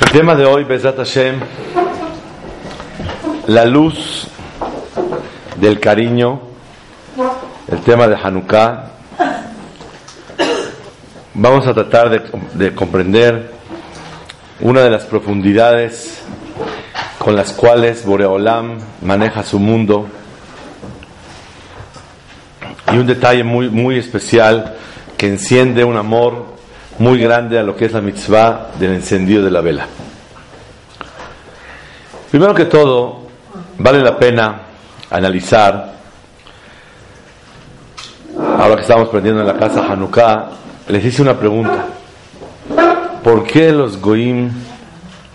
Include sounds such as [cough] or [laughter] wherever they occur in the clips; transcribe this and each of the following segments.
El tema de hoy, Besat Hashem, la luz del cariño, el tema de Hanukkah. Vamos a tratar de, de comprender una de las profundidades con las cuales Boreolam maneja su mundo y un detalle muy, muy especial que enciende un amor muy grande a lo que es la mitzvah del encendido de la vela. Primero que todo, vale la pena analizar, ahora que estamos aprendiendo en la casa Hanukkah, les hice una pregunta. ¿Por qué los goim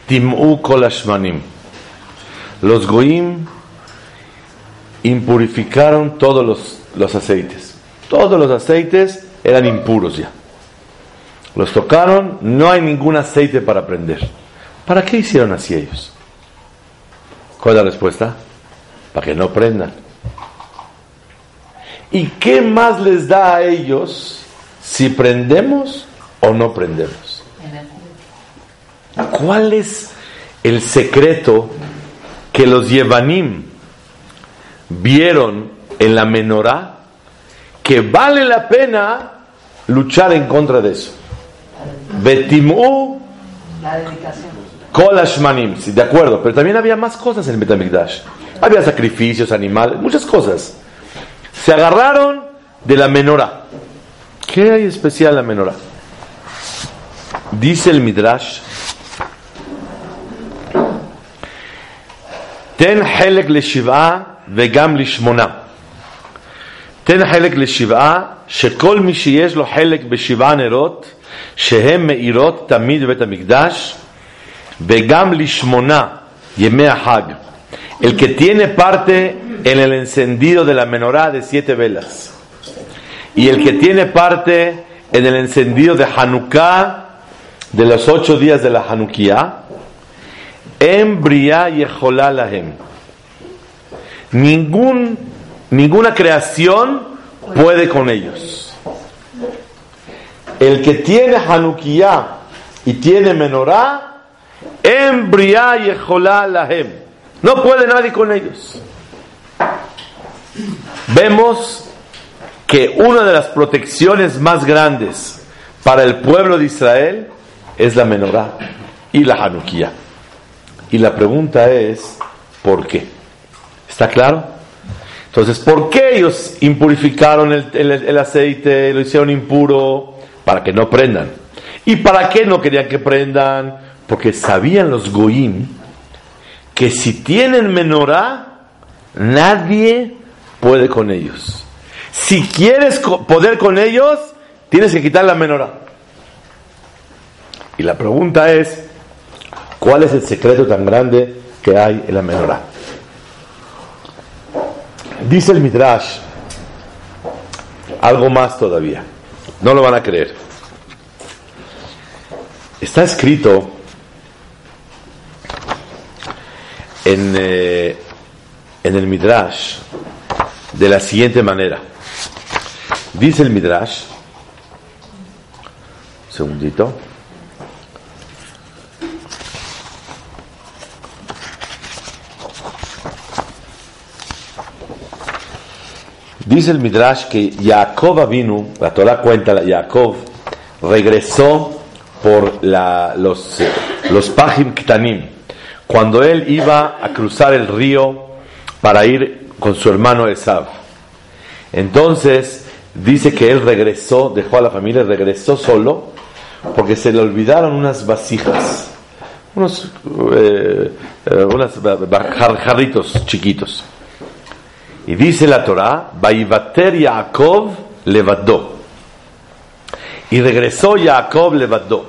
tim'u kolashmanim? Los goim impurificaron todos los, los aceites. Todos los aceites eran impuros ya. Los tocaron, no hay ningún aceite para prender. ¿Para qué hicieron así ellos? ¿Cuál es la respuesta? Para que no prendan. ¿Y qué más les da a ellos si prendemos o no prendemos? ¿Cuál es el secreto que los Yevanim vieron en la menorá que vale la pena luchar en contra de eso? Dedicación. Kolashmanim, sí, de acuerdo, pero también había más cosas en el Betamigdash. Había sacrificios, animales, muchas cosas. Se agarraron de la menorá. ¿Qué hay especial en la menorá? Dice el Midrash: Ten helek le vegam lishmona. תן חלק לשבעה, שכל מי שיש לו חלק בשבעה נרות, שהן מאירות תמיד בבית המקדש, וגם לשמונה ימי החג. El que tiene parte en el encendido de la menorá de siete velas. Y el que tiene parte en el encendido de Hanukkah de los ocho días de la Hanukkah, en Briá Yeholá Lahem. Ningún, ninguna creación puede con ellos. El que tiene Hanukkah y tiene menorá, en Briá Yeholá Lahem. No puede nadie con ellos. Vemos que una de las protecciones más grandes para el pueblo de Israel es la menorá y la Hanukkah. Y la pregunta es, ¿por qué? ¿Está claro? Entonces, ¿por qué ellos impurificaron el, aceite, lo hicieron impuro? Para que no prendan. ¿Y para qué no querían que prendan? Porque sabían los goyim que si tienen menorá, nadie puede con ellos. Si quieres poder con ellos, tienes que quitar la menorá. Y la pregunta es, ¿cuál es el secreto tan grande que hay en la menorá? Dice el Midrash algo más todavía. No lo van a creer. Está escrito en, eh, en el Midrash de la siguiente manera. Dice el Midrash, un segundito. Dice el Midrash que Jacob vino, la Torah cuenta, Jacob regresó por la- los, los Pajim Ktanim, cuando él iba a cruzar el río para ir con su hermano Esav. Entonces dice que él regresó, dejó a la familia, regresó solo, porque se le olvidaron unas vasijas, unos eh, eh, jar- jarritos chiquitos. Y dice la Torah, Vaivater Yaakov levadó. Y regresó Jacob levadó.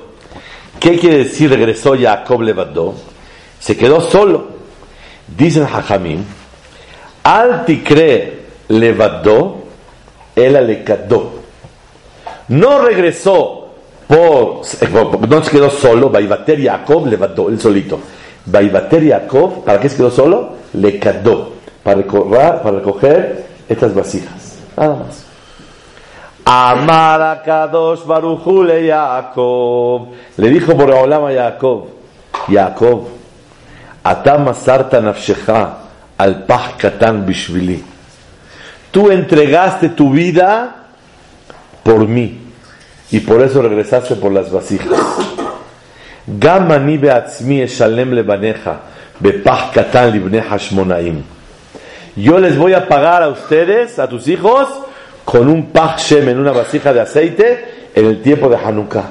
¿Qué quiere decir regresó Jacob levadó? Se quedó solo. Dicen Hajamim, al tikre levadó, él alecadó. No regresó por, no se quedó solo, Vaivater Jacob levadó, él solito. Vaivater Jacob, ¿para qué se quedó solo? Le cadó, para recoger, para recoger estas vasijas. Nada más. Amar Kadosh Baruchule Yaakov. Le dijo por Olam a Jacob, Jacob, Atam Sarta Nafshecha al Pach Katan Bishvili. Tú entregaste tu vida por mí y por eso regresaste por las vasijas. Gamani beatzmi eshalem lebaneja bepach katan libneja shmonaim. Yo les voy a pagar a ustedes, a tus hijos, con un pach shem en una vasija de aceite en el tiempo de Hanukkah.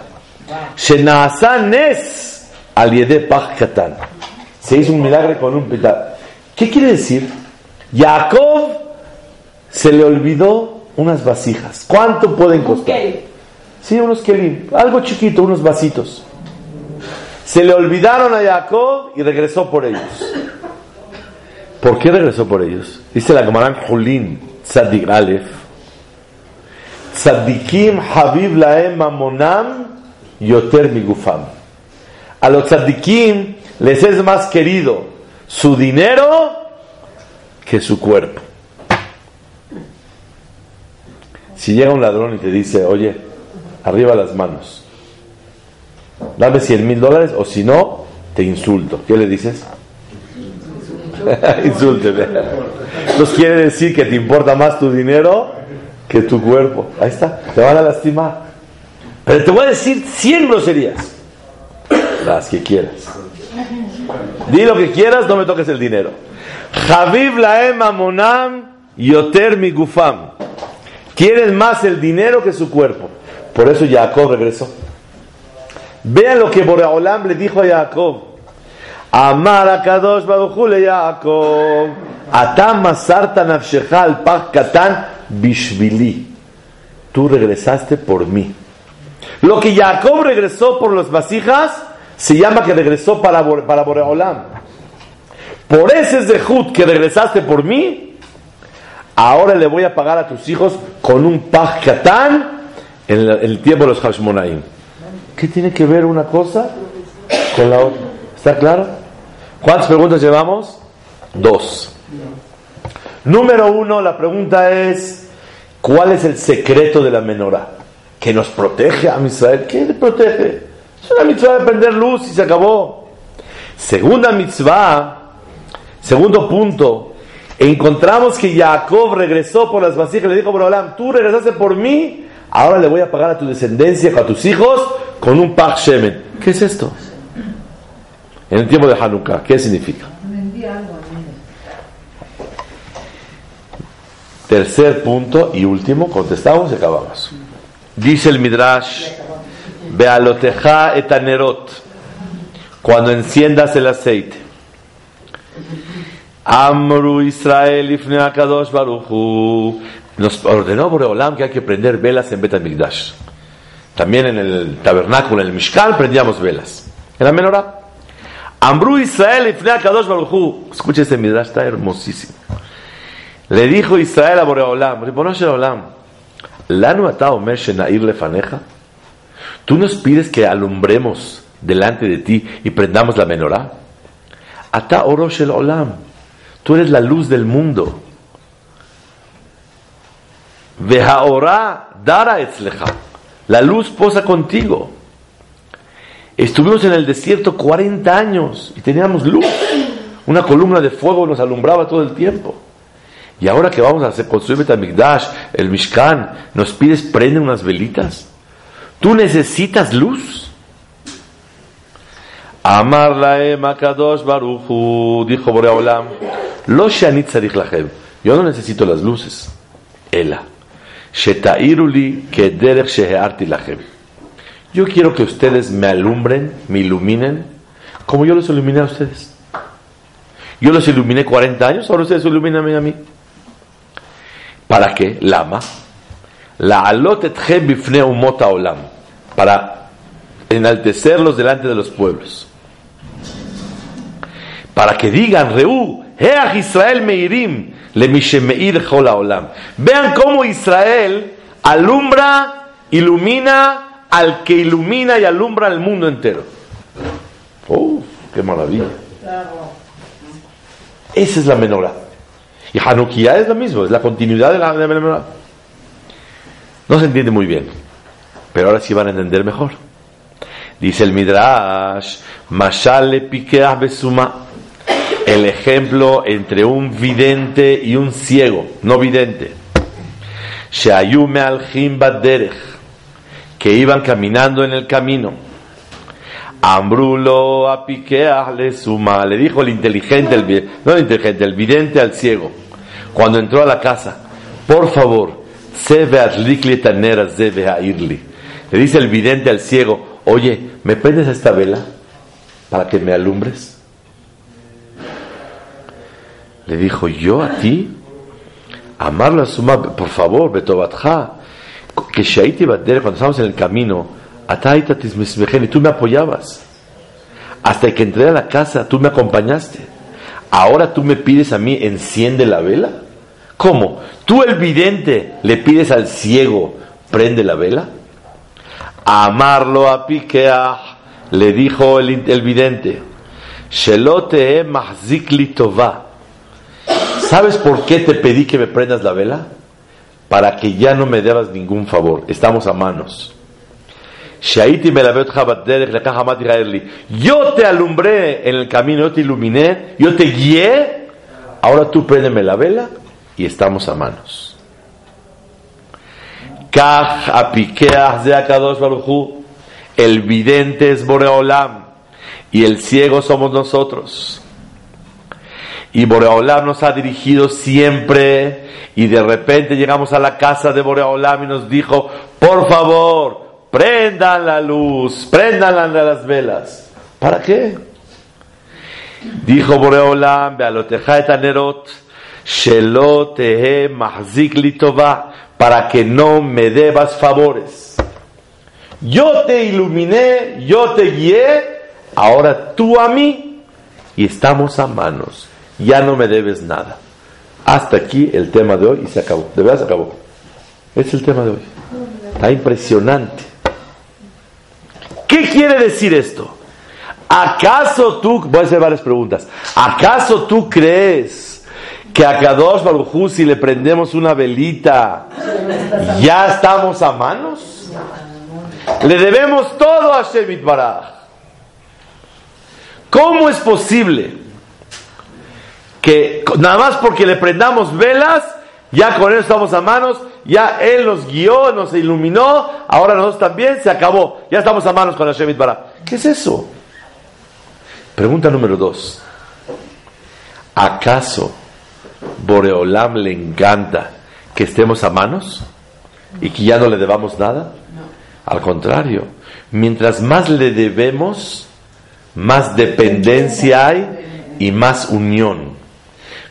Nes al katan. Se hizo un milagro con un pital. ¿Qué quiere decir? Jacob se le olvidó unas vasijas. ¿Cuánto pueden costar? Sí, unos kelim, algo chiquito, unos vasitos. Se le olvidaron a Jacob y regresó por ellos. ¿Por qué regresó por ellos? Dice la Gemaran Julín, Tzadik Aleph. Tzadikim Habib Laem Mamonam Yoter Migufam. A los tzadikim les es más querido su dinero que su cuerpo. Si llega un ladrón y te dice, oye, arriba las manos, dame 100 mil dólares o si no, te insulto. ¿Qué le dices? [laughs] Insúlteme. Entonces quiere decir que te importa más tu dinero que tu cuerpo. Ahí está, te van a lastimar. Pero te voy a decir 100 groserías. Las que quieras. Di lo que quieras, no me toques el dinero. Javib laem amonam yoter mi gufam. Quieren más el dinero que su cuerpo. Por eso Jacob regresó. Vean lo que Boreolam le dijo a Jacob. A Kadosh Baruchule Jacob. Atam masarta nafshecha al pach katan bishvili. Tú regresaste por mí. Lo que Jacob regresó por las vasijas se llama que regresó para, para Boreolam. Por ese zehut que regresaste por mí, ahora le voy a pagar a tus hijos con un pach katan en el, en el tiempo de los Hashmonaim. ¿Qué tiene que ver una cosa con la otra? ¿Está claro? ¿Cuántas preguntas llevamos? Dos. Número uno, la pregunta es, ¿cuál es el secreto de la menorá? ¿Que nos protege a Israel? ¿Qué le protege? Es una mitzvah de prender luz y se acabó. Segunda mitzvah, segundo punto, encontramos que Jacob regresó por las vasijas y le dijo, Borolam, tú regresaste por mí, ahora le voy a pagar a tu descendencia, a tus hijos, con un Pach Shemen. ¿Qué es esto? En el tiempo de Hanukkah, ¿qué significa? Tercer punto y último, contestamos y acabamos. Dice el Midrash, Bealoteja etanerot, cuando enciendas el aceite. Amru Israel ifne baruchu. Nos ordenó Boreolam que hay que prender velas en Betamigdash. También en el tabernáculo, en el Mishkan, prendíamos velas. En la menorá. Amru Israel ifne akadosh baruchu. Escucha este Midrash, está hermosísimo. Le dijo Israel a Boreolam, Olam, Lanu ata omer shenair lefaneja. Tú nos pides que alumbremos delante de ti y prendamos la menorá. Ata orosh el olam. Tú eres la luz del mundo. Vehaorá dara etzleja. La luz posa contigo. Estuvimos en el desierto 40 años y teníamos luz. Una columna de fuego nos alumbraba todo el tiempo. Y ahora que vamos a construir Betamigdash, el Mishkan, nos pides prende unas velitas. Tú necesitas luz. Amar laem akadosh baruchu, dijo Boreolam, lo shanit lachem. Yo no necesito las luces. Ela. Shetairuli kederech shehearti lachem. Yo quiero que ustedes me alumbren, me iluminen, como yo los iluminé a ustedes. Yo los iluminé 40 años, ahora ustedes iluminan a mí. ¿Para qué? Lama. La bifne umot olam. Para enaltecerlos delante de los pueblos. Para que digan, Reú, Heach Israel meirim, le mishemeir olam. Vean cómo Israel alumbra, ilumina al que ilumina y alumbra al mundo entero. ¡Uf! ¡Qué maravilla! Esa es la menorá. Y Hanukkah es lo mismo, es la continuidad de la, de menorá. No se entiende muy bien, pero ahora sí van a entender mejor. Dice el Midrash, Mashale Pikeah Besuma, el ejemplo entre un vidente y un ciego, no vidente. Sheayume al que iban caminando en el camino. Ambrulo a le suma, le dijo el inteligente, el, no el inteligente, el vidente al ciego, cuando entró a la casa, por favor, se le dice el vidente al ciego, oye, ¿me prendes esta vela para que me alumbres? Le dijo, ¿yo a ti? Amarlo a suma, por favor, Betobatja, que Shaiti Bader, cuando estábamos en el camino, y tú me apoyabas. Hasta que entré a la casa, tú me acompañaste. Ahora tú me pides a mí, enciende la vela. ¿Cómo? ¿Tú el vidente le pides al ciego, prende la vela? Amarlo a Piqueah, le dijo el, el vidente, Shelote mahzikli tova. ¿Sabes por qué te pedí que me prendas la vela? Para que ya no me debas ningún favor. Estamos a manos. Yo te alumbré en el camino, yo te iluminé, yo te guié. Ahora tú préndeme la vela y estamos a manos. El vidente es Boreolam y el ciego somos nosotros. Y Boreolam nos ha dirigido siempre y de repente llegamos a la casa de Boreolam y nos dijo, por favor, prendan la luz, prendan las velas. ¿Para qué? Dijo Boreolam, Nerot, para que no me debas favores. Yo te iluminé, yo te guié, ahora tú a mí y estamos a manos ya no me debes nada. Hasta aquí el tema de hoy y se acabó. De verdad se acabó. Es el tema de hoy. Está impresionante. ¿Qué quiere decir esto? ¿Acaso tú, voy a hacer varias preguntas, ¿acaso tú crees que a Kadosh Baruj si le prendemos una velita, ya estamos a manos? Le debemos todo a Shemit Baraj. ¿Cómo es posible que nada más porque le prendamos velas, ya con él estamos a manos, ya él nos guió, nos iluminó, ahora nosotros también, se acabó, ya estamos a manos con Hashem Bara. ¿Qué es eso? Pregunta número dos. ¿Acaso Boreolam le encanta que estemos a manos y que ya no le debamos nada? Al contrario, mientras más le debemos, más dependencia hay y más unión.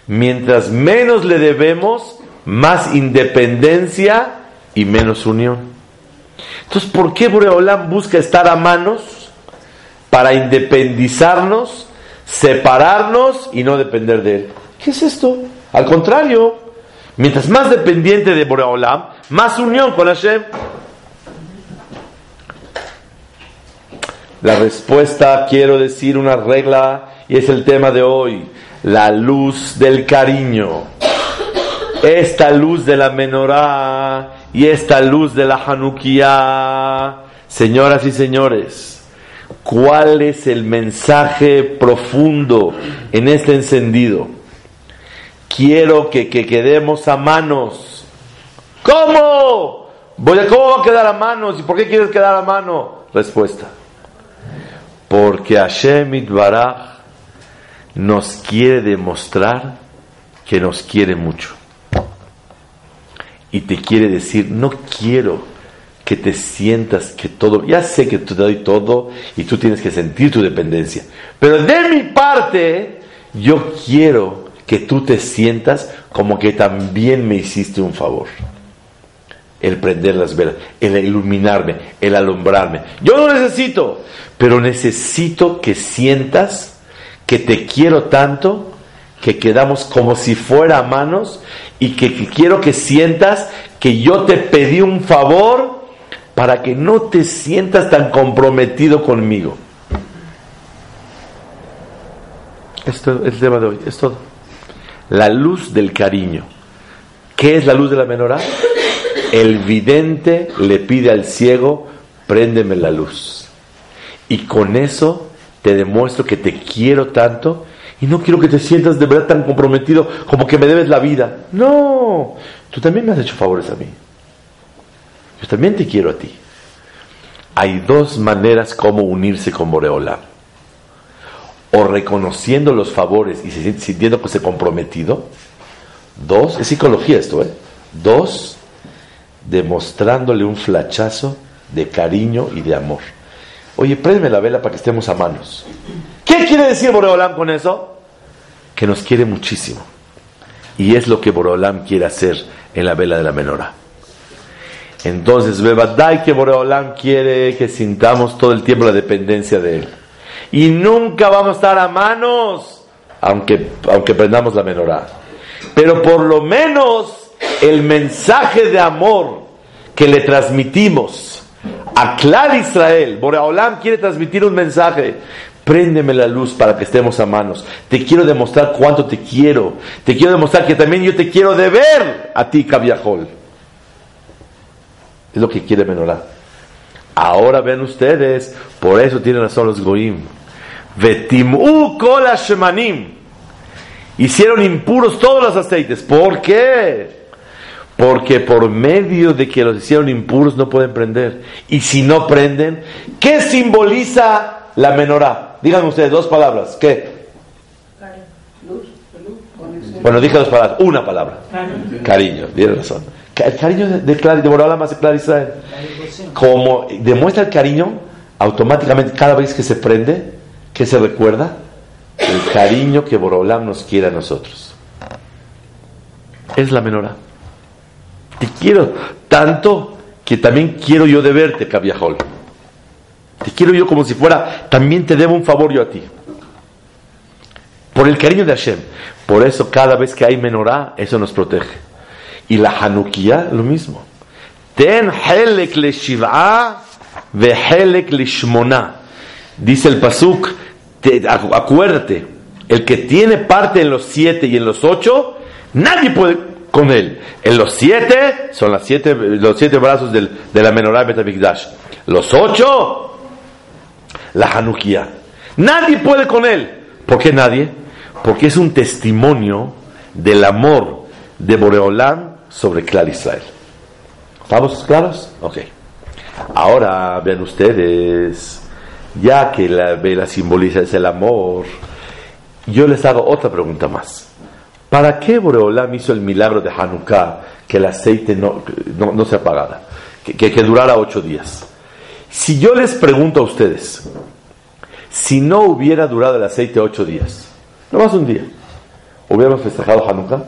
Mientras menos le debemos, más independencia y menos unión. Entonces, ¿por qué Boreolam busca estar a manos para independizarnos, separarnos y no depender de él? ¿Qué es esto? Al contrario, mientras más dependiente de Boreolam, más unión con Hashem. La respuesta, quiero decir una regla, y es el tema de hoy la luz del cariño, esta luz de la menorá y esta luz de la Hanukkah. Señoras y señores, ¿cuál es el mensaje profundo en este encendido? Quiero que, quedemos a manos. ¿Cómo? ¿Cómo va a quedar a manos? ¿Y por qué quieres quedar a mano? Respuesta. Porque Hashem Itbaraj nos quiere demostrar que nos quiere mucho. Y te quiere decir, no quiero que te sientas que todo, ya sé que te doy todo y tú tienes que sentir tu dependencia, pero de mi parte, yo quiero que tú te sientas como que también me hiciste un favor. El prender las velas, el iluminarme, el alumbrarme. Yo no necesito, pero necesito que sientas que te quiero tanto que quedamos como si fuera a manos y que, quiero que sientas que yo te pedí un favor para que no te sientas tan comprometido conmigo. Esto es el tema de hoy, es todo. La luz del cariño. ¿Qué es la luz de la menorá? El vidente le pide al ciego, préndeme la luz. Y con eso te demuestro que te quiero tanto y no quiero que te sientas de verdad tan comprometido como que me debes la vida. No, tú también me has hecho favores a mí. Yo también te quiero a ti. Hay dos maneras como unirse con Boreola. O reconociendo los favores y sintiendo que se comprometido. Dos, es psicología esto, ¿eh? Dos, demostrándole un flachazo de cariño y de amor. Oye, préndeme la vela para que estemos a manos. ¿Qué quiere decir Boreolam con eso? Que nos quiere muchísimo. Y es lo que Boreolam quiere hacer en la vela de la menora. Entonces, Bebadai que Boreolam quiere que sintamos todo el tiempo la dependencia de Él. Y nunca vamos a estar a manos, aunque, aunque prendamos la menorá. Pero por lo menos el mensaje de amor que le transmitimos a Clar Israel, Boreolam quiere transmitir un mensaje. Préndeme la luz para que estemos a manos. Te quiero demostrar cuánto te quiero. Te quiero demostrar que también yo te quiero deber a ti, Cabiajol. Es lo que quiere Menorá. Ahora ven ustedes, por eso tienen razón los Goim. Vetimu kol. Hicieron impuros todos los aceites. ¿Por qué? Porque por medio de que los hicieron impuros no pueden prender. Y si no prenden, ¿qué simboliza la menorá? Díganme ustedes dos palabras. ¿Qué? Bueno, dije dos palabras. Una palabra. Cariño. Cariño. razón. El cariño de, de, de Clar Israel. Como demuestra el cariño, automáticamente cada vez que se prende, que se recuerda? El cariño que Borolam nos quiere a nosotros. Es la menorá. Te quiero tanto que también quiero yo de verte, Cabiajol. Te quiero yo como si fuera, también te debo un favor yo a ti. Por el cariño de Hashem. Por eso cada vez que hay menorá, eso nos protege. Y la Hanukkah, lo mismo. Ten helek le ve helek le. Dice el pasuk, acuérdate, el que tiene parte en los siete y en los ocho, nadie puede con él. En los siete, son las siete, los siete brazos del, de la menorá Betamikdash. Los ocho, la Hanukkah. Nadie puede con él. ¿Por qué nadie? Porque es un testimonio del amor de Boreolam sobre Clar Israel. ¿Estamos claros? Ok. Ahora vean ustedes, ya que la vela simboliza es el amor, yo les hago otra pregunta más. ¿Para qué Boreolam hizo el milagro de Hanukkah que el aceite no, no, se apagara? Que, que, durara ocho días. Si yo les pregunto a ustedes, si no hubiera durado el aceite ocho días, no más un día, ¿hubiéramos festejado Hanukkah?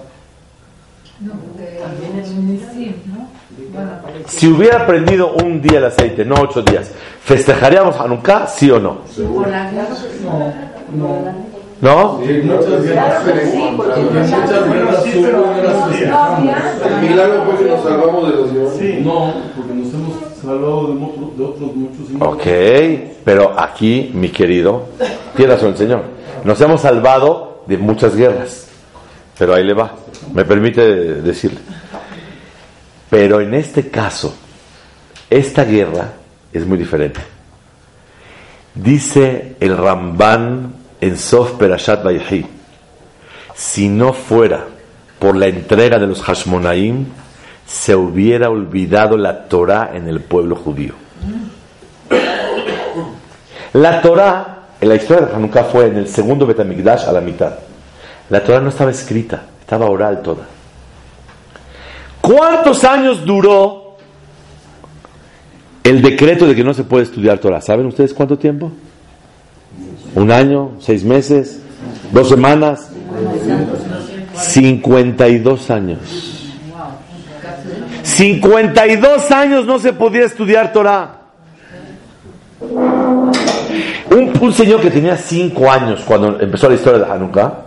Si hubiera prendido un día el aceite, no ocho días, ¿festejaríamos Hanukkah, sí o no? ¿No? El milagro fue que nos salvamos de los No, porque nos hemos salvado de, otros muchos. Ok, pero aquí, mi querido, tiene razón el Señor. Nos hemos salvado de muchas guerras. Pero ahí le va. Me permite decirle. Pero en este caso, esta guerra es muy diferente. Dice el Ramban en Sof Perashat Vayhi, si no fuera por la entrega de los Hashmonaim, se hubiera olvidado la Torah en el pueblo judío. La Torah, en la historia de Hanukkah, fue en el segundo Betamigdash a la mitad. La Torah no estaba escrita, estaba oral toda. ¿Cuántos años duró el decreto de que no se puede estudiar Torah? ¿Saben ustedes cuánto tiempo? ¿Un año? ¿Seis meses? ¿Dos semanas? 52 años. 52 años no se podía estudiar Torah. Un, señor que tenía 5 años cuando empezó la historia de Hanukkah,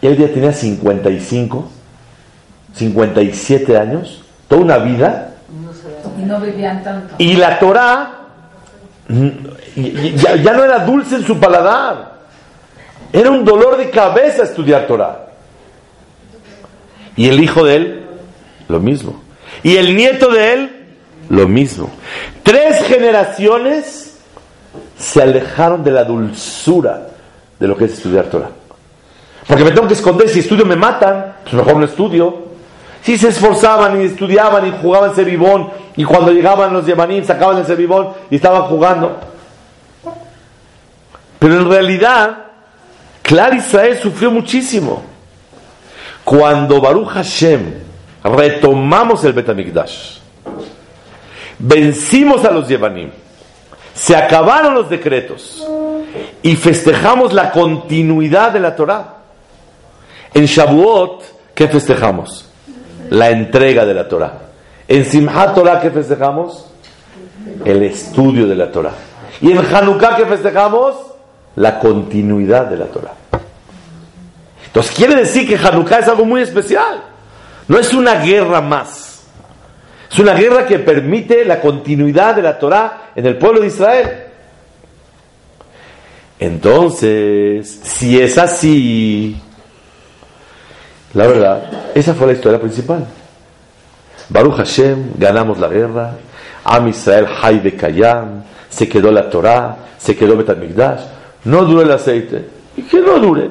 y él ya tenía 55, 57 años, toda una vida. Y no vivían tanto. Y la Torah ya, ya, no era dulce en su paladar. Era un dolor de cabeza estudiar Torah. Y el hijo de él, lo mismo. Y el nieto de él, lo mismo. Tres generaciones se alejaron de la dulzura de lo que es estudiar Torah. Porque me tengo que esconder, si estudio me matan, pues mejor no estudio. Si se esforzaban y estudiaban y jugaban seribón, y cuando llegaban los yemanim sacaban el seribón y estaban jugando. Pero en realidad, Clar Israel sufrió muchísimo. Cuando Baruch Hashem retomamos el Betamikdash, vencimos a los Yevanim, se acabaron los decretos y festejamos la continuidad de la Torah. En Shavuot, ¿qué festejamos? La entrega de la Torah. En Simchat Torah, ¿qué festejamos? El estudio de la Torah. Y en Hanukkah, ¿qué festejamos? La continuidad de la Torah. Entonces quiere decir que Hanukkah es algo muy especial. No es una guerra más. Es una guerra que permite la continuidad de la Torah en el pueblo de Israel. Entonces, si es así, la verdad, esa fue la historia principal. Baruch Hashem, ganamos la guerra. Am Israel, Hay Kayam, se quedó la Torah, se quedó Betamigdash. No duró el aceite. ¿Y que no dure?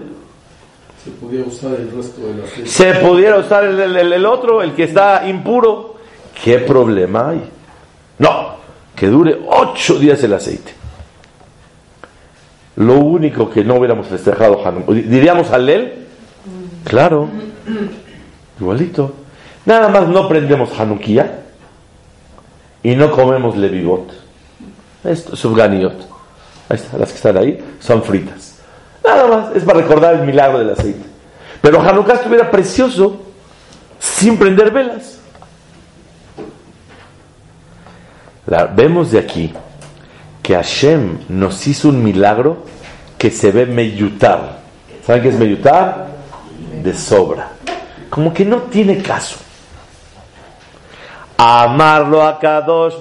Se podía usar el resto del aceite. Se pudiera usar el, el- el otro, el que está impuro. ¿Qué problema hay? No, que dure ocho días el aceite. Lo único que no hubiéramos festejado diríamos Halel, claro, igualito. Nada más no prendemos Hanukkah y no comemos levivot. Esto, subganiot. Ahí está, las que están ahí son fritas. Nada más, es para recordar el milagro del aceite. Pero Hanukkah estuviera precioso sin prender velas. La- vemos de aquí que Hashem nos hizo un milagro que se ve meyutar. ¿Saben qué es meyutar? De sobra. Como que no tiene caso. Amarlo a Kadosh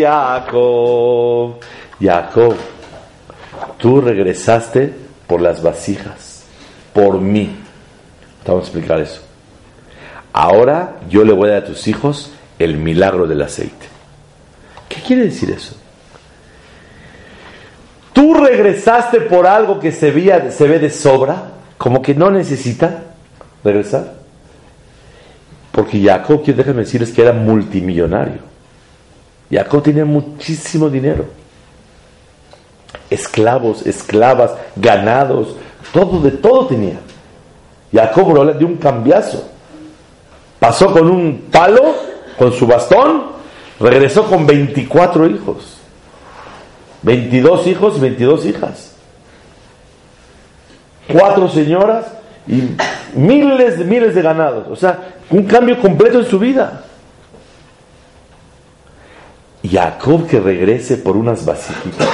Jacob. Jacob, tú regresaste por las vasijas, por mí. Vamos a explicar eso. Ahora yo le voy a dar a tus hijos el milagro del aceite. ¿Qué quiere decir eso? Tú regresaste por algo que se, se ve de sobra, como que no necesita regresar. Porque Jacob, déjenme decirles que era multimillonario. Jacob tenía muchísimo dinero. Esclavos, esclavas, ganados, todo, de todo tenía. Jacob bro, le dio un cambiazo. Pasó con un palo, con su bastón, regresó con 24 hijos. 22 hijos y 22 hijas. Cuatro señoras y miles de miles de ganados. O sea, un cambio completo en su vida. Jacob que regrese por unas vasijitas.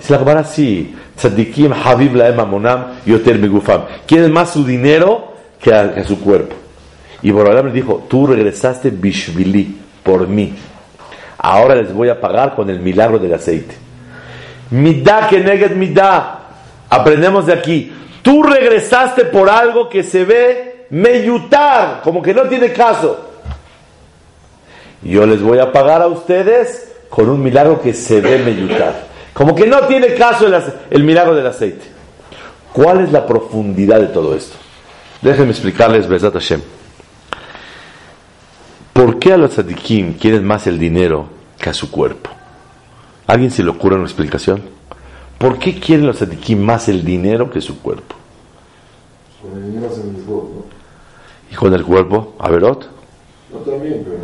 Es la Gemara así. Tzadikim Habib laem amonam yoter megufam. Quieren más su dinero que su cuerpo. Y Borolam le dijo, tú regresaste bishvili, por mí. Ahora les voy a pagar con el milagro del aceite. Midá que neged midá. Aprendemos de aquí. Tú regresaste por algo que se ve meyutar, como que no tiene caso. Yo les voy a pagar a ustedes con un milagro que se ve meyutar. Como que no tiene caso el, el milagro del aceite. ¿Cuál es la profundidad de todo esto? Déjenme explicarles, Besat Hashem. ¿Por qué a los tzadikim quieren más el dinero que a su cuerpo? ¿Alguien se le ocurre una explicación? ¿Por qué quieren los tzadikim más el dinero que su cuerpo? Con el dinero hacen mis votos, ¿no? ¿Y con el cuerpo? ¿Averot? No también, pero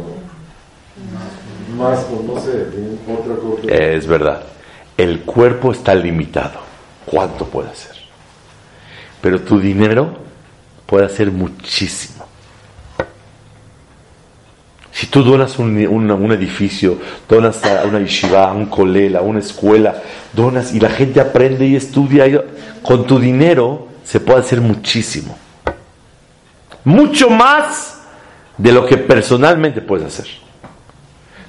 más, con, no sé, otra cosa. Es verdad. El cuerpo está limitado. ¿Cuánto puede hacer? Pero tu dinero puede hacer muchísimo. Si tú donas un, edificio, donas a una yeshiva, un colela, una escuela, donas y la gente aprende y estudia, con tu dinero se puede hacer muchísimo. Mucho más de lo que personalmente puedes hacer.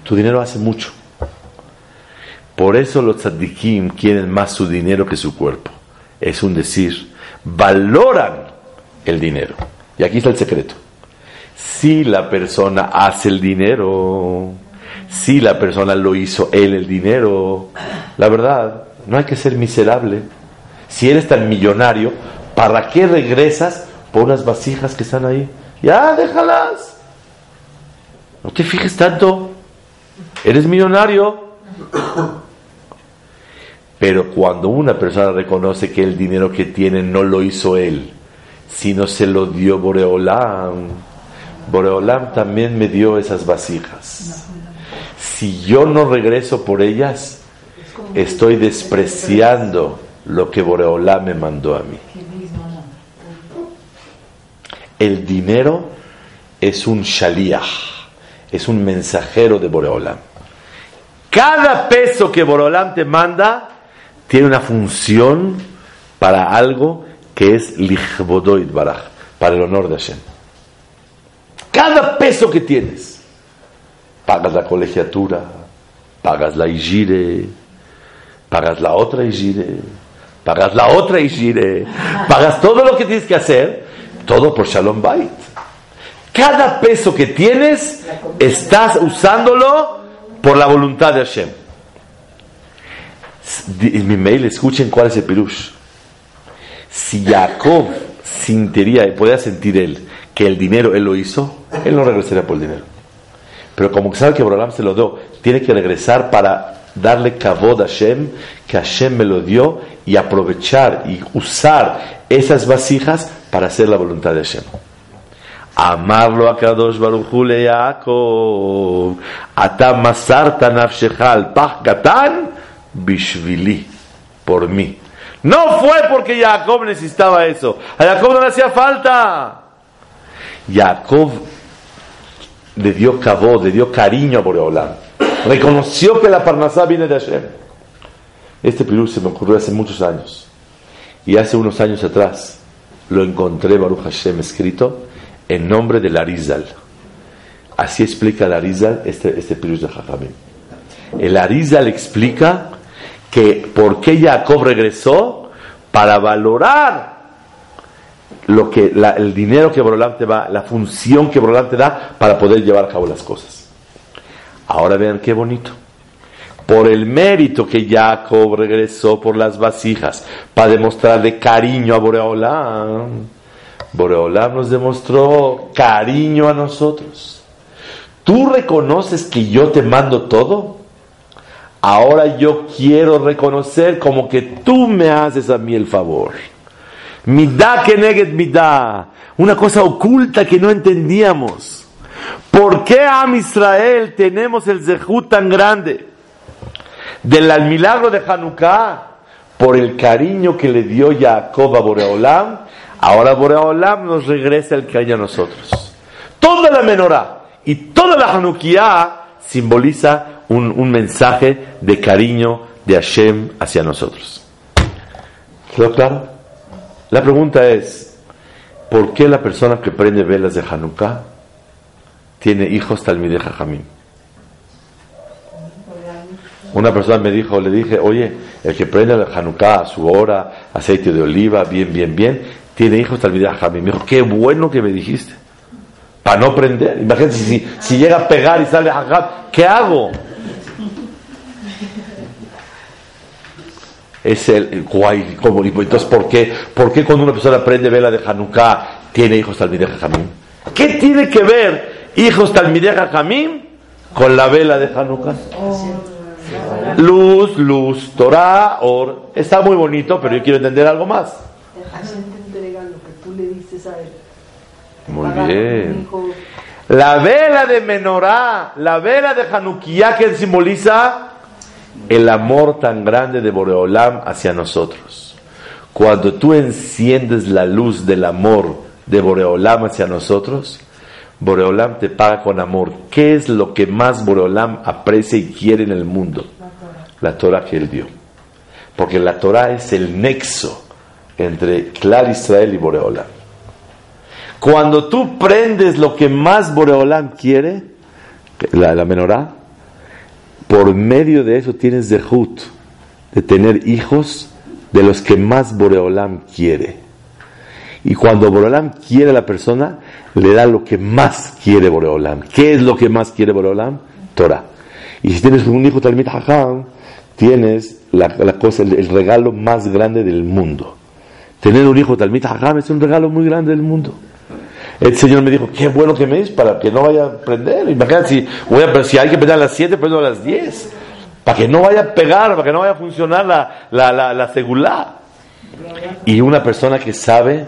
Tu dinero hace mucho. Por eso los tzadikim quieren más su dinero que su cuerpo. Es un decir, valoran el dinero. Y aquí está el secreto. Si la persona hace el dinero, si la persona lo hizo él el dinero, la verdad, no hay que ser miserable. Si eres tan millonario, ¿para qué regresas por unas vasijas que están ahí? Ya, déjalas. No te fijes tanto. Eres millonario. Pero cuando una persona reconoce que el dinero que tiene no lo hizo él, sino se lo dio Boreolam, Boreolam también me dio esas vasijas. Si yo no regreso por ellas, estoy despreciando lo que Boreolam me mandó a mí. El dinero es un shaliach, es un mensajero de Boreolam. Cada peso que Boreolam te manda tiene una función para algo que es lichbodoid baraj, para el honor de Hashem. Cada peso que tienes, pagas la colegiatura, pagas la igire, pagas la otra igire, pagas la otra igire, [laughs] pagas todo lo que tienes que hacer, todo por Shalom Bait. Cada peso que tienes, estás usándolo por la voluntad de Hashem. En mi mail, escuchen cuál es el pirush. Si Jacob sentiría, podía sentir él, que el dinero él lo hizo, él no regresaría por el dinero. Pero como sabe que Borolam se lo dio, tiene que regresar para darle kavod a Hashem, que Hashem me lo dio, y aprovechar y usar esas vasijas para hacer la voluntad de Hashem. Amarlo a Kadosh Baruch Hu le Yaakov, Atam masarta nafshecha al pach katan, bishvili, por mí. No fue porque Jacob necesitaba eso. A Jacob no le hacía falta. Jacob le dio cabo, le dio cariño a Boreolam. Reconoció que la Parnasá viene de Hashem. Este pirú se me ocurrió hace muchos años. Y hace unos años atrás lo encontré, Baruch Hashem, escrito en nombre de Arizal. Así explica el Arizal este, este pirú de Jajamim. El Arizal explica que por qué Jacob regresó para valorar lo que el dinero que Borolam te va, la función que Borolam te da para poder llevar a cabo las cosas. Ahora vean qué bonito. Por el mérito que Jacob regresó por las vasijas para demostrarle cariño a Boreolam, Boreolam nos demostró cariño a nosotros. ¿Tú reconoces que yo te mando todo? Ahora yo quiero reconocer como que tú me haces a mí el favor. Midá que neget midá. Una cosa oculta que no entendíamos. ¿Por qué a Israel tenemos el zehut tan grande? Del milagro de Hanukkah. Por el cariño que le dio Jacob a Boreolam. Ahora Boreolam nos regresa el cariño a nosotros. Toda la menorá y toda la Hanukkah simboliza un, mensaje de cariño de Hashem hacia nosotros. ¿Quedó claro? La pregunta es, ¿por qué la persona que prende velas de Hanukkah tiene hijos Talmideh? Una persona me dijo, le dije, oye, el que prende la Hanukkah su hora, aceite de oliva, bien, bien, bien, tiene hijos Talmideh. Me dijo, qué bueno que me dijiste. Para no prender. Imagínate si, si llega a pegar y sale Hajab, ¿qué hago? Es el guay, como entonces ¿por qué? ¿Por qué cuando una persona prende vela de Hanukkah tiene hijos Talmideh Jamim? ¿Qué tiene que ver hijos Talmideh Jamim con la vela de Hanukkah? Luz, luz, Torah, or. Está muy bonito, pero yo quiero entender algo más. Muy bien. La vela de Menorá, la vela de Hanukkah que simboliza el amor tan grande de Boreolam hacia nosotros. Cuando tú enciendes la luz del amor de Boreolam hacia nosotros, Boreolam te paga con amor. ¿Qué es lo que más Boreolam aprecia y quiere en el mundo? La Torah que él dio. Porque la Torah es el nexo entre Clar Israel y Boreolam. Cuando tú prendes lo que más Boreolam quiere, la, la menorá, por medio de eso tienes dejut de tener hijos de los que más Boreolam quiere. Y cuando Boreolam quiere a la persona, le da lo que más quiere Boreolam. ¿Qué es lo que más quiere Boreolam? Torah. Y si tienes un hijo Talmid Hajam, tienes la, cosa, el, regalo más grande del mundo. Tener un hijo Talmid Hajam es un regalo muy grande del mundo. El Señor me dijo, qué bueno que me es para que no vaya a aprender. Imagínate si, voy a, si hay que aprender a las 7, pues a las 10. Para que no vaya a pegar, para que no vaya a funcionar la, la, la, la segulá. Y una persona que sabe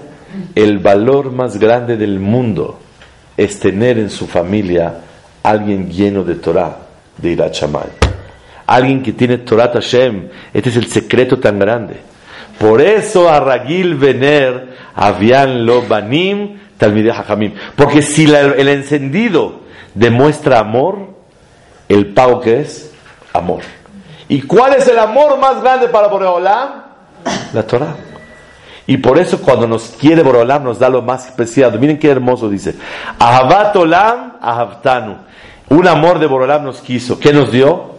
el valor más grande del mundo es tener en su familia alguien lleno de Torah, de Irat Alguien que tiene Torah Hashem. Este es el secreto tan grande. Por eso a Ragil Vener habían lo banim talmideh hajamim. Porque si el encendido demuestra amor, el pago que es amor. ¿Y cuál es el amor más grande para Boreolam? La Torah. Y por eso cuando nos quiere Borolam nos da lo más preciado. Miren qué hermoso dice. Ahabat Olam ahavtanu. Un amor de Borolam nos quiso. ¿Qué nos dio?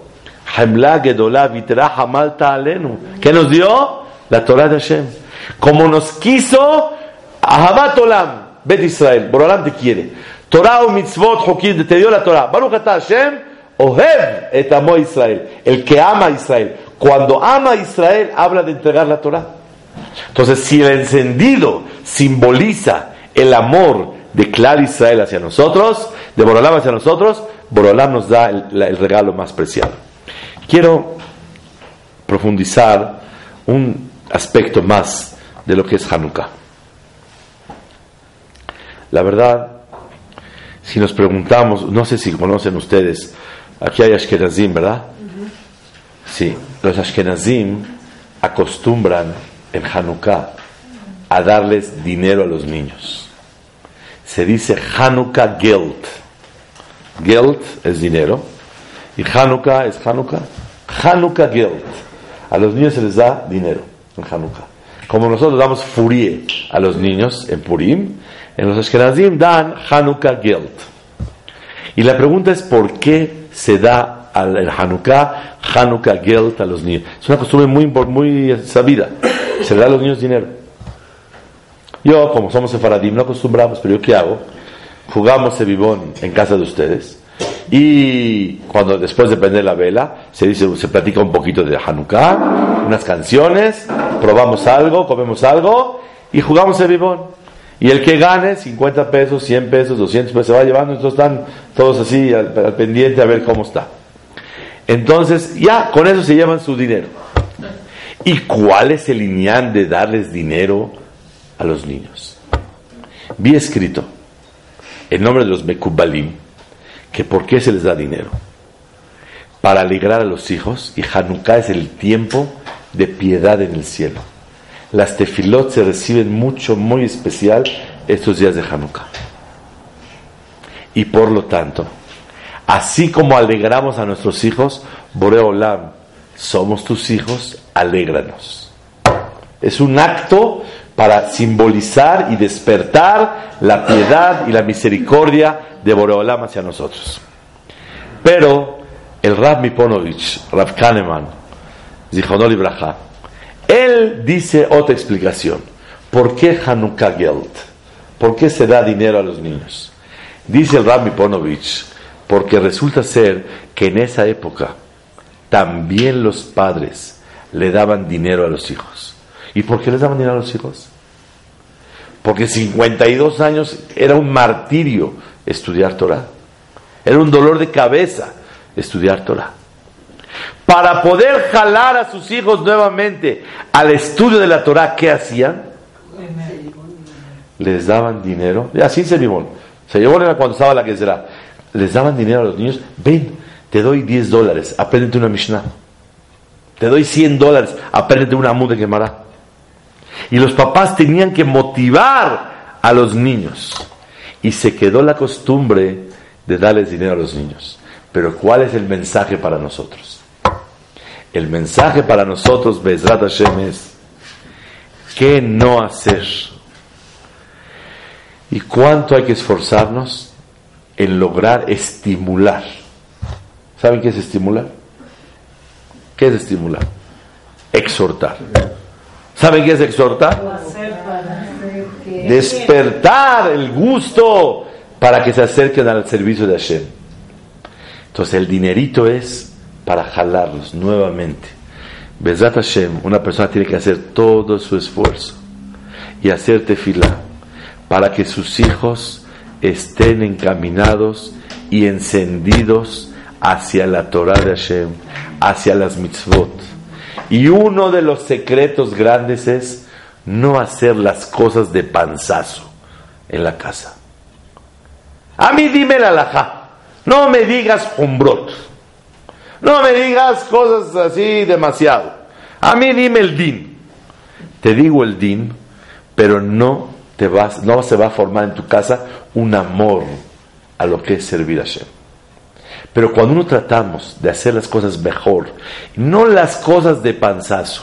¿Qué nos dio? La Torah de Hashem. Como nos quiso, Ahabat Olam, Bet Israel. Borolam te quiere. Torah o mitzvot, hokid, te dio la Torah. Baruch Hashem, ohev et amo Israel. El que ama a Israel. Cuando ama a Israel, habla de entregar la Torah. Entonces, si el encendido simboliza el amor de Clar Israel hacia nosotros, de Borolam hacia nosotros, Borolam nos da el, regalo más preciado. Quiero profundizar un aspecto más de lo que es Hanukkah. La verdad, si nos preguntamos, no sé si conocen ustedes, aquí hay Ashkenazim, ¿verdad? Sí, los Ashkenazim acostumbran en Hanukkah a darles dinero a los niños. Se dice Hanukkah Geld. Geld es dinero y Hanukkah es Hanukkah. Hanukkah Geld. A los niños se les da dinero en Hanukkah. Como nosotros damos furie a los niños en Purim, en los Ashkenazim dan Hanukkah Geld. Y la pregunta es por qué se da al Hanukkah, Hanukkah Geld a los niños. Es una costumbre muy, muy sabida se le da a los niños dinero. Yo, como somos sefaradim, no acostumbramos, pero yo qué hago? Jugamos vivón en casa de ustedes y cuando después de prender la vela se dice, se platica un poquito de Hanukkah, unas canciones, probamos algo, comemos algo y jugamos vivón. Y el que gane 50 pesos, 100 pesos, 200 pesos se va llevando, entonces están todos así al pendiente a ver cómo está. Entonces, ya con eso se llevan su dinero. ¿Y cuál es el lineal de darles dinero a los niños? Vi escrito en nombre de los Mekubalim que por qué se les da dinero. Para alegrar a los hijos y Hanukkah es el tiempo de piedad en el cielo. Las tefilot se reciben mucho, muy especial estos días de Hanukkah. Y por lo tanto, así como alegramos a nuestros hijos, Boreolam somos tus hijos, alégranos. Es un acto para simbolizar y despertar la piedad y la misericordia de Boreolam hacia nosotros. Pero el Rab Miponovich, Rab Kahneman, Zichonol Ibraja, él dice otra explicación. ¿Por qué Hanukkah Geld? ¿Por qué se da dinero a los niños? Dice el Rab Miponovich, porque resulta ser que en esa época también los padres le daban dinero a los hijos. ¿Y por qué les daban dinero a los hijos? Porque 52 años era un martirio estudiar Torah. Era un dolor de cabeza estudiar Torah. Para poder jalar a sus hijos nuevamente al estudio de la Torah, ¿qué hacían? Les daban dinero. Así se llevó. Se llevó cuando estaba la que será. Les daban dinero a los niños. Ven, te doy 10 dólares, apréndete una Mishnah. Te doy 100 dólares, apréndete una Amud de Gemara. Y los papás tenían que motivar a los niños. Y se quedó la costumbre de darles dinero a los niños. Pero ¿cuál es el mensaje para nosotros? El mensaje para nosotros, Bezrat Hashem, es ¿qué no hacer? ¿Y cuánto hay que esforzarnos en lograr estimular? ¿Saben qué es estimular? ¿Qué es estimular? Exhortar. ¿Saben qué es exhortar? despertar el gusto para que se acerquen al servicio de Hashem. Entonces el dinerito es para jalarlos nuevamente. Besat Hashem, una persona tiene que hacer todo su esfuerzo y hacer tefilá para que sus hijos estén encaminados y encendidos hacia la Torah de Hashem, hacia las mitzvot. Y uno de los secretos grandes es no hacer las cosas de panzazo en la casa. A mí dime la laja, no me digas umbrot, no me digas cosas así demasiado. A mí dime el din. Te digo el din, pero no te vas, no se va a formar en tu casa un amor a lo que es servir a Hashem. Pero cuando uno tratamos de hacer las cosas mejor, no las cosas de panzazo,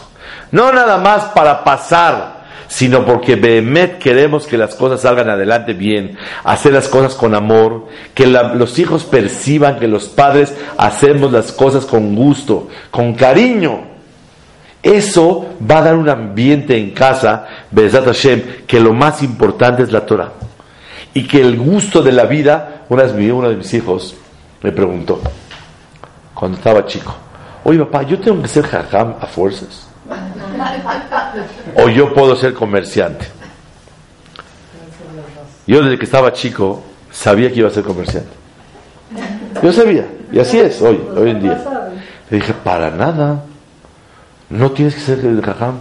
no nada más para pasar, sino porque Behemet queremos que las cosas salgan adelante bien, hacer las cosas con amor, que los hijos perciban que los padres hacemos las cosas con gusto, con cariño. Eso va a dar un ambiente en casa, Bezat Hashem, que lo más importante es la Torah. Y que el gusto de la vida, una vez uno de mis hijos me preguntó, cuando estaba chico, oye papá, ¿yo tengo que ser jajam a fuerzas? ¿O yo puedo ser comerciante? Yo desde que estaba chico sabía que iba a ser comerciante. Yo sabía, y así es hoy, hoy en día. Le dije, para nada. No tienes que ser el jajam.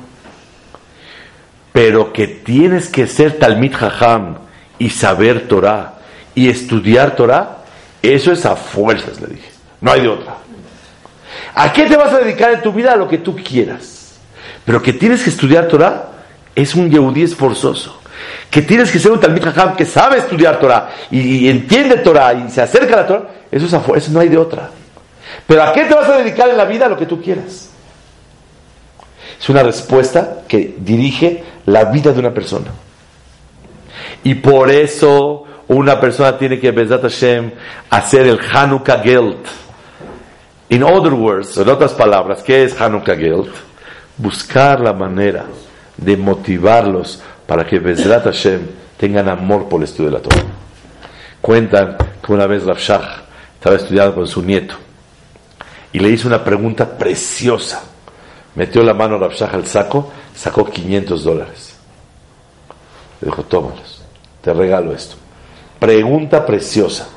Pero que tienes que ser talmid jajam y saber Torah y estudiar Torah, eso es a fuerzas, le dije. No hay de otra. ¿A qué te vas a dedicar en tu vida? A lo que tú quieras. Pero que tienes que estudiar Torah es un yehudí esforzoso. Que tienes que ser un jajam que sabe estudiar Torah y, entiende Torah y se acerca a la Torah, eso es no hay de otra. Pero ¿a qué te vas a dedicar en la vida? A lo que tú quieras. Es una respuesta que dirige la vida de una persona. Y por eso una persona tiene que, Bezat Hashem, hacer el Hanukkah Geld. In other words, en otras palabras, ¿qué es Hanukkah Geld? Buscar la manera de motivarlos para que Bezat Hashem tengan amor por el estudio de la Torah. Cuentan que una vez Rav Shach estaba estudiando con su nieto y le hizo una pregunta preciosa metió la mano a Rabshah al saco, sacó 500 dólares. Le dijo, tómalos, te regalo esto. Pregunta preciosa.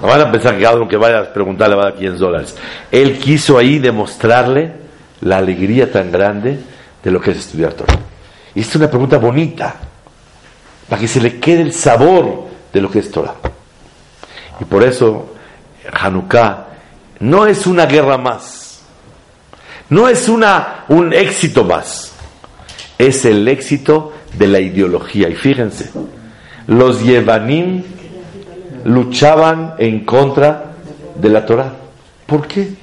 No van a pensar que algo que vaya a preguntarle va a dar 500 dólares. Él quiso ahí demostrarle la alegría tan grande de lo que es estudiar Torah. Y esta es una pregunta bonita, para que se le quede el sabor de lo que es Torah. Y por eso Hanukkah no es una guerra más no es una, un éxito más, es el éxito de la ideología. Y fíjense, los Yevanim luchaban en contra de la Torah. ¿Por qué?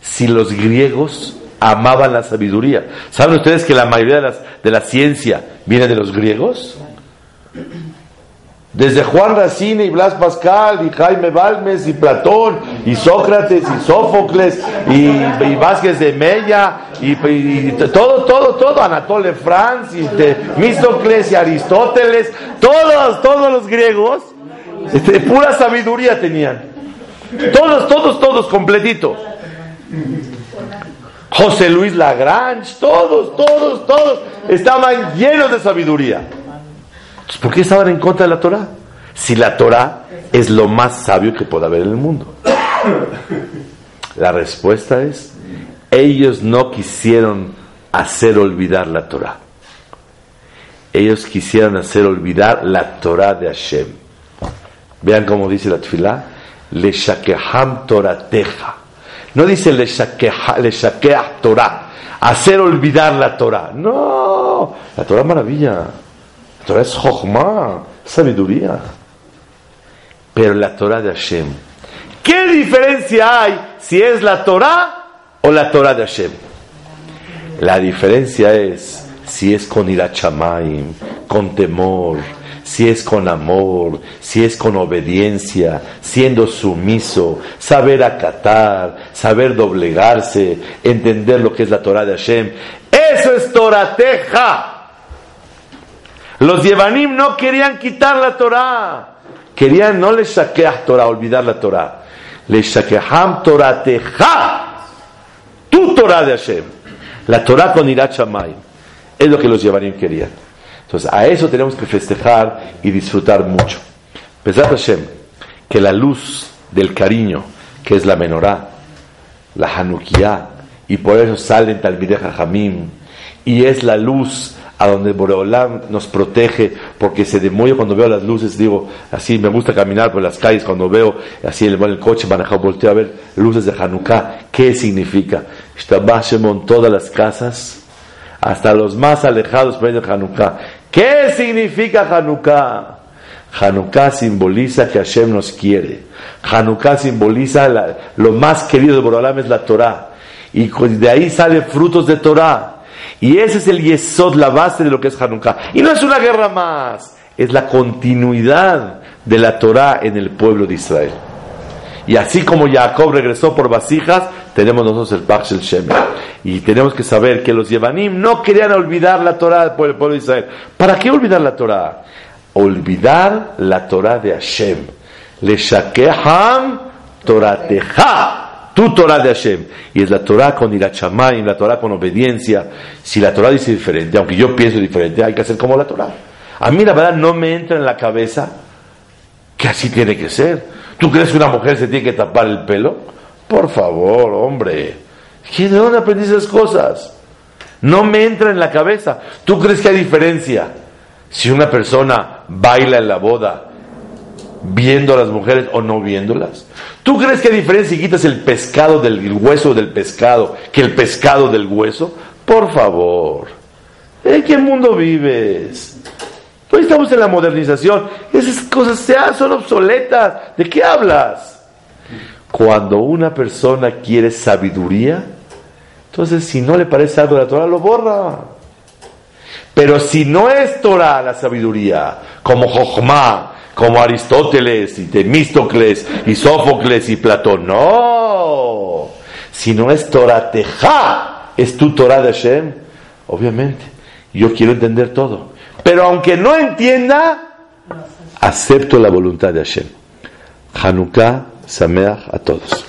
Si los griegos amaban la sabiduría. ¿Saben ustedes que la mayoría de, de la ciencia viene de los griegos? Desde Juan Racine y Blas Pascal y Jaime Balmes y Platón y Sócrates y Sófocles y, Vázquez de Mella y, todo, todo, todo, Anatole France y Místocles y Aristóteles, todos, todos los griegos, este, pura sabiduría tenían. Todos, todos, todos, completito. José Luis Lagrange, todos, todos, todos estaban llenos de sabiduría. ¿por qué estaban en contra de la Torah? Si la Torah es lo más sabio que puede haber en el mundo. La respuesta es, ellos no quisieron hacer olvidar la Torah. Ellos quisieron hacer olvidar la Torah de Hashem. Vean cómo dice la tefilá, le shakeham torateja. No dice le shakeah Torah, hacer olvidar la Torah. No, la Torah es maravilla. Torah es Jochma, sabiduría. Pero la Torah de Hashem, ¿qué diferencia hay si es la Torah o la Torah de Hashem? La diferencia es si es con irachamaim, con temor, si es con amor, si es con obediencia, siendo sumiso, saber acatar, saber doblegarse, entender lo que es la Torah de Hashem. Eso es Torateja. Los Yevanim no querían quitar la Torah. Querían no les shakeah Torah, olvidar la Torah. Les shakeham Torah teja. Tu Torah de Hashem. La Torah con Irat Shamayim. Es lo que los Yevanim querían. Entonces, a eso tenemos que festejar y disfrutar mucho. Pesat Hashem, que la luz del cariño, que es la menorá, la Hanukkah, y por eso salen Talmideh Jamim, y es la luz a donde Boreolam nos protege, porque se demuelle cuando veo las luces, digo, así me gusta caminar por las calles, cuando veo así el, el coche manejado, volteo a ver luces de Hanukkah, ¿qué significa? en todas las casas, hasta los más alejados de Hanukkah. ¿Qué significa Hanukkah? Hanukkah simboliza que Hashem nos quiere. Hanukkah simboliza lo más querido de Borolam es la Torah. Y de ahí salen frutos de Torah. Y ese es el yesod, la base de lo que es Hanukkah. Y no es una guerra más, es la continuidad de la Torah en el pueblo de Israel. Y así como Jacob regresó por vasijas, tenemos nosotros el Pach el Shem. Y tenemos que saber que los Yevanim no querían olvidar la Torah por el pueblo de Israel. ¿Para qué olvidar la Torah? olvidar la Torah de Hashem. Le shakeham Torateja, tu Torah de Hashem. Y es la Torah con y la Torah con obediencia. Si la Torah dice diferente, aunque yo pienso diferente, hay que hacer como la Torah. A mí la verdad no me entra en la cabeza que así tiene que ser. ¿Tú crees que una mujer se tiene que tapar el pelo? Por favor, hombre. ¿De dónde aprendiste esas cosas? No me entra en la cabeza. ¿Tú crees que hay diferencia? Si una persona baila en la boda viendo a las mujeres o no viéndolas. ¿Tú crees que hay diferencia si quitas el pescado del hueso del pescado que el pescado del hueso? Por favor. ¿En qué mundo vives? Hoy estamos en la modernización. Esas cosas ya son obsoletas. ¿De qué hablas? Cuando una persona quiere sabiduría, entonces si no le parece algo de la Torah, lo borra. Pero si no es Torah la sabiduría, como Jochma, como Aristóteles y Temístocles y Sófocles y Platón, no. Si no es Torah Teja, es tu Torah de Hashem, obviamente. Yo quiero entender todo. Pero aunque no entienda, acepto la voluntad de Hashem. Hanukkah Sameach a todos.